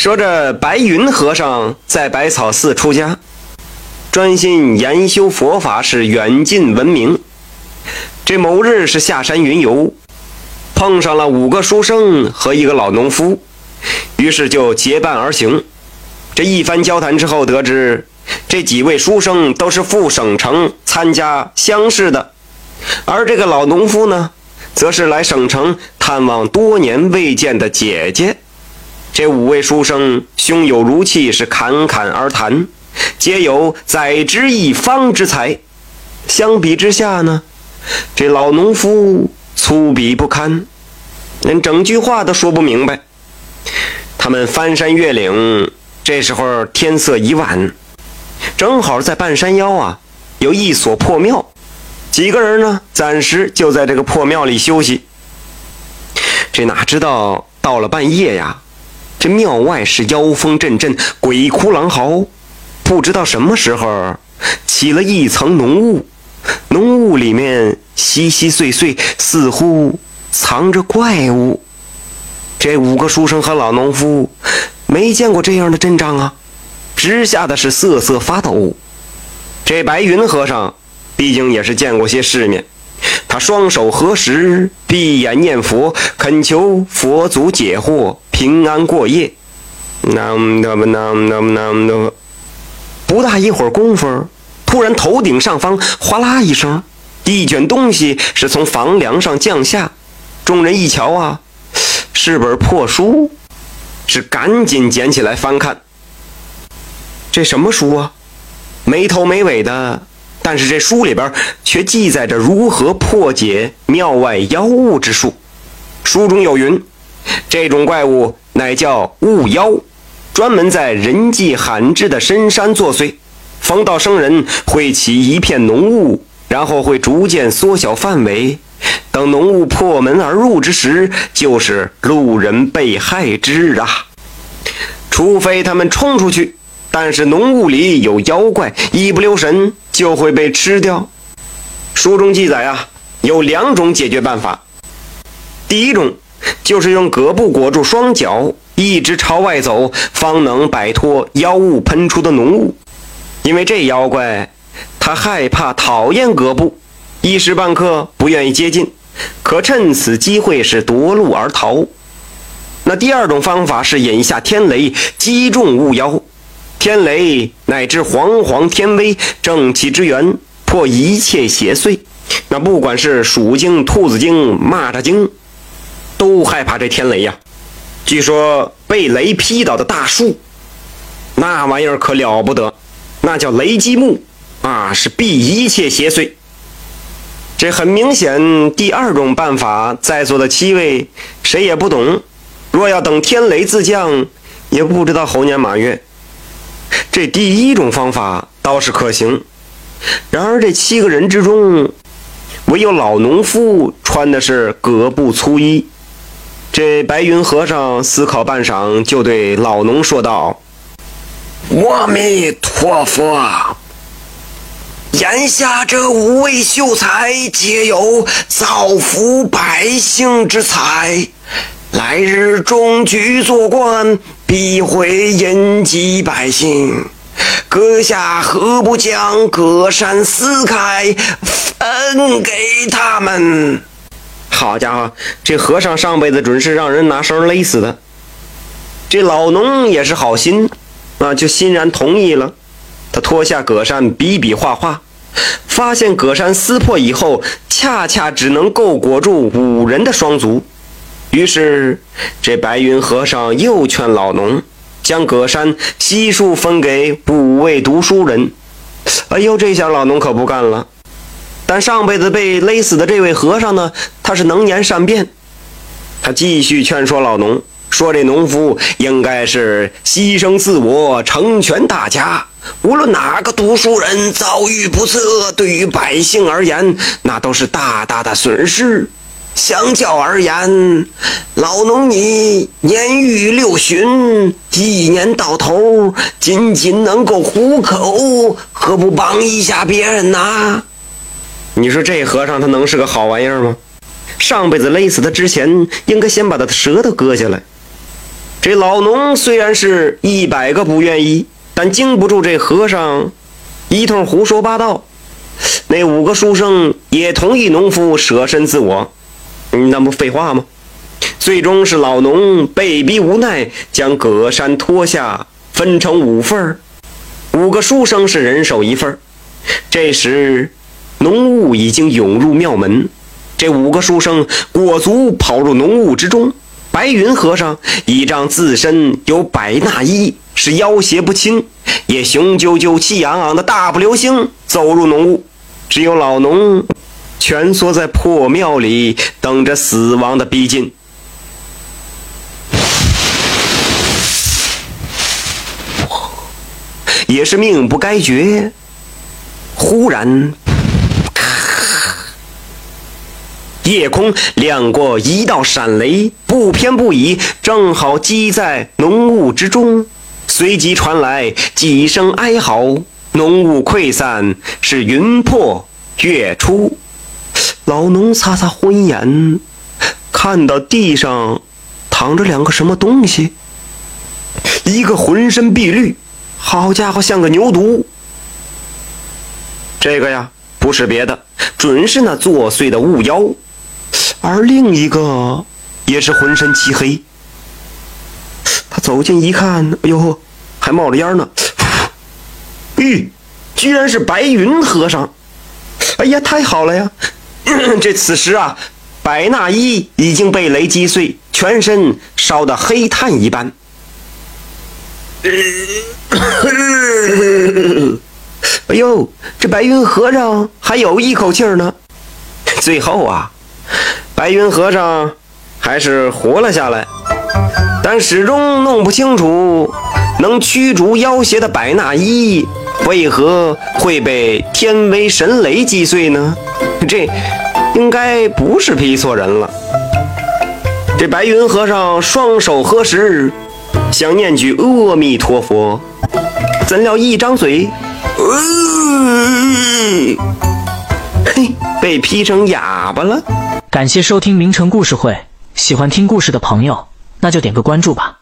说这白云和尚在百草寺出家，专心研修佛法，是远近闻名。这某日是下山云游，碰上了五个书生和一个老农夫，于是就结伴而行。这一番交谈之后，得知这几位书生都是赴省城参加乡试的，而这个老农夫呢，则是来省城探望多年未见的姐姐。这五位书生胸有如气，是侃侃而谈，皆有宰之一方之才。相比之下呢，这老农夫粗鄙不堪，连整句话都说不明白。他们翻山越岭，这时候天色已晚，正好在半山腰啊有一所破庙，几个人呢暂时就在这个破庙里休息。这哪知道到了半夜呀？这庙外是妖风阵阵，鬼哭狼嚎，不知道什么时候起了一层浓雾，浓雾里面稀稀碎碎，似乎藏着怪物。这五个书生和老农夫没见过这样的阵仗啊，直吓得是瑟瑟发抖。这白云和尚毕竟也是见过些世面，他双手合十，闭眼念佛，恳求佛祖解惑。平安过夜，那么那么那么那么那么，不大一会儿功夫，突然头顶上方哗啦一声，一卷东西是从房梁上降下。众人一瞧啊，是本破书，是赶紧捡起来翻看。这什么书啊？没头没尾的，但是这书里边却记载着如何破解庙外妖物之术。书中有云。这种怪物乃叫雾妖，专门在人迹罕至的深山作祟，逢到生人会起一片浓雾，然后会逐渐缩小范围。等浓雾破门而入之时，就是路人被害之日啊！除非他们冲出去，但是浓雾里有妖怪，一不留神就会被吃掉。书中记载啊，有两种解决办法，第一种。就是用胳布裹住双脚，一直朝外走，方能摆脱妖物喷出的浓雾。因为这妖怪，他害怕、讨厌胳布，一时半刻不愿意接近，可趁此机会是夺路而逃。那第二种方法是引下天雷，击中雾妖。天雷乃至煌煌天威，正气之源，破一切邪祟。那不管是鼠精、兔子精、蚂蚱精。都害怕这天雷呀！据说被雷劈倒的大树，那玩意儿可了不得，那叫雷击木啊，是避一切邪祟。这很明显，第二种办法，在座的七位谁也不懂。若要等天雷自降，也不知道猴年马月。这第一种方法倒是可行。然而这七个人之中，唯有老农夫穿的是葛布粗衣。这白云和尚思考半晌，就对老农说道：“阿弥陀佛，眼下这五位秀才皆有造福百姓之才，来日中举做官，必会荫济百姓。阁下何不将葛山撕开，分给他们？”好家伙，这和尚上辈子准是让人拿绳勒死的。这老农也是好心啊，就欣然同意了。他脱下葛扇，比比划划，发现葛扇撕破以后，恰恰只能够裹住五人的双足。于是，这白云和尚又劝老农将葛扇悉数分给五位读书人。哎呦，这下老农可不干了。但上辈子被勒死的这位和尚呢，他是能言善辩，他继续劝说老农，说这农夫应该是牺牲自我，成全大家。无论哪个读书人遭遇不测，对于百姓而言，那都是大大的损失。相较而言，老农你年逾六旬，一年到头仅仅能够糊口，何不帮一下别人呢？你说这和尚他能是个好玩意儿吗？上辈子勒死他之前，应该先把他的舌头割下来。这老农虽然是一百个不愿意，但经不住这和尚一通胡说八道。那五个书生也同意农夫舍身自我，那不废话吗？最终是老农被逼无奈，将葛山脱下，分成五份五个书生是人手一份这时，浓雾已经涌入庙门，这五个书生裹足跑入浓雾之中。白云和尚倚仗自身有百纳衣，是妖邪不侵，也雄赳赳、气昂昂的大步流星走入浓雾。只有老农蜷缩在破庙里，等着死亡的逼近。也是命不该绝，忽然，夜空亮过一道闪雷，不偏不倚，正好击在浓雾之中。随即传来几声哀嚎，浓雾溃散，是云破月出。老农擦擦昏眼，看到地上躺着两个什么东西，一个浑身碧绿。好家伙，像个牛犊！这个呀，不是别的，准是那作祟的雾妖。而另一个也是浑身漆黑。他走近一看，哎呦，还冒着烟呢！咦，居然是白云和尚！哎呀，太好了呀！这此时啊，白纳衣已经被雷击碎，全身烧得黑炭一般。哎呦，这白云和尚还有一口气呢。最后啊，白云和尚还是活了下来，但始终弄不清楚，能驱逐妖邪的百纳衣为何会被天威神雷击碎呢？这应该不是劈错人了。这白云和尚双手合十。想念句阿弥陀佛，怎料一张嘴，呃嘿，被劈成哑巴了。感谢收听名城故事会，喜欢听故事的朋友，那就点个关注吧。